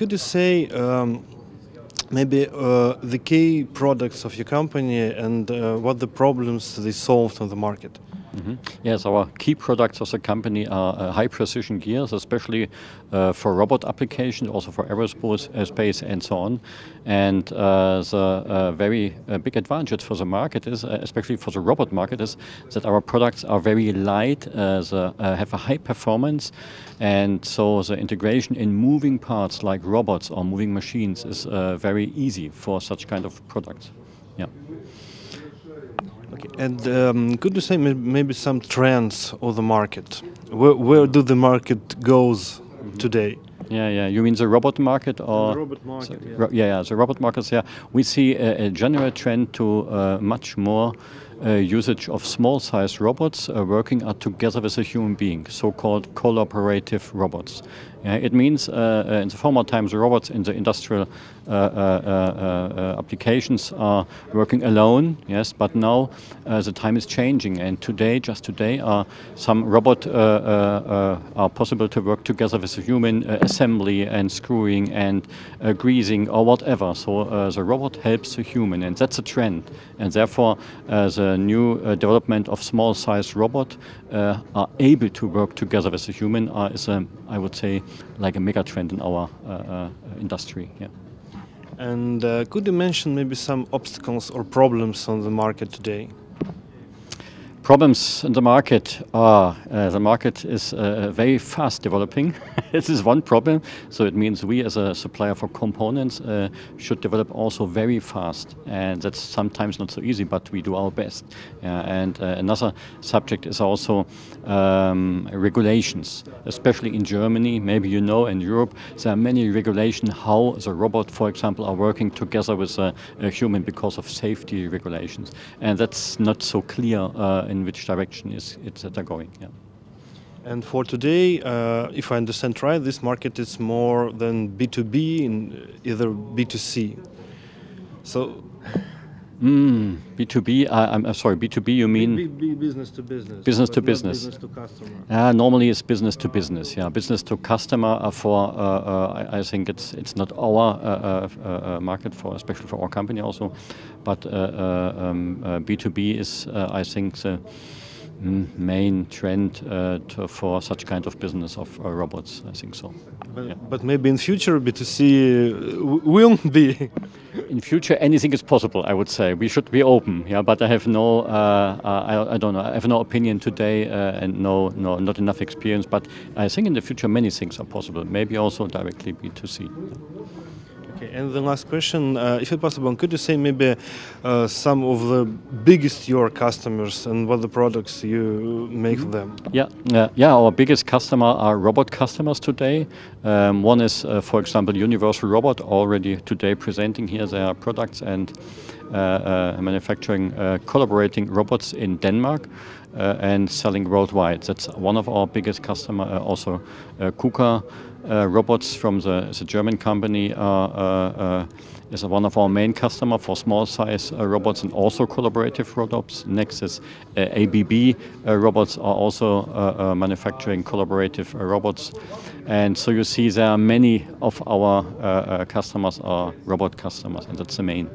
could you say um, maybe uh, the key products of your company and uh, what the problems they solved on the market? Mm -hmm. Yes, our key products as a company are uh, high precision gears, especially uh, for robot applications, also for aerospace space and so on. And uh, the uh, very uh, big advantage for the market is, especially for the robot market, is that our products are very light, the, have a high performance, and so the integration in moving parts like robots or moving machines is very easy for such kind of products. Yeah. Okay. And um, could you say maybe some trends of the market? Where, where do the market goes mm -hmm. today? Yeah, yeah. You mean the robot market or the robot market? The, yeah. yeah, yeah. The robot markets. Yeah, we see a, a general trend to uh, much more uh, usage of small-sized robots uh, working uh, together with a human being, so-called collaborative robots. Uh, it means uh, uh, in the former times, the robots in the industrial uh, uh, applications are working alone, yes, but now the time is changing, and today, just today, some robot are possible to work together with a human assembly and screwing and greasing or whatever. So the robot helps the human, and that's a trend, and therefore the new development of small-sized robot are able to work together with a human is, a, I would say, like a mega trend in our uh, uh, industry. Yeah. And uh, could you mention maybe some obstacles or problems on the market today? Problems in the market are uh, the market is uh, very fast developing. this is one problem. So it means we, as a supplier for components, uh, should develop also very fast, and that's sometimes not so easy. But we do our best. and uh, another subject is also um, regulations, especially in Germany. Maybe you know in Europe there are many regulations how the robot, for example, are working together with a, a human because of safety regulations, and that's not so clear uh, in which direction is it's they're going. Yeah. And for today, uh, if I understand right, this market is more than B2B in either B2C. So Mm, B2B, uh, I'm sorry, B2B you mean? B, B, business to business. Business to business. Business to customer. Uh, normally it's business to business, yeah. Business to customer uh, for, uh, uh, I, I, think it's it's not our uh, market for, especially for our company also, but um, B2B is, I think, the main trend uh, to, for such kind of business of uh, robots. I think so. But, yeah. but, maybe in future B2C uh, will be. in future, anything is possible. I would say we should be open. Yeah, but I have no, uh, uh, I, I, don't know. I have no opinion today uh, and no, no, not enough experience. But I think in the future many things are possible. Maybe also directly B2C. Okay, and the last question, uh, if it's possible, could you say maybe uh, some of the biggest your customers and what the products you make for them? Yeah, uh, yeah. Our biggest customer are robot customers today. Um, one is, uh, for example, Universal Robot, already today presenting here their products and Uh, uh, manufacturing uh, collaborating robots in Denmark. and selling worldwide. That's one of our biggest customer. also, KUKA uh, robots from the, the German company are, uh, uh, is one of our main customer for small size robots and also collaborative robots. Next is ABB robots are also manufacturing collaborative robots. And so you see there are many of our customers are robot customers and that's the main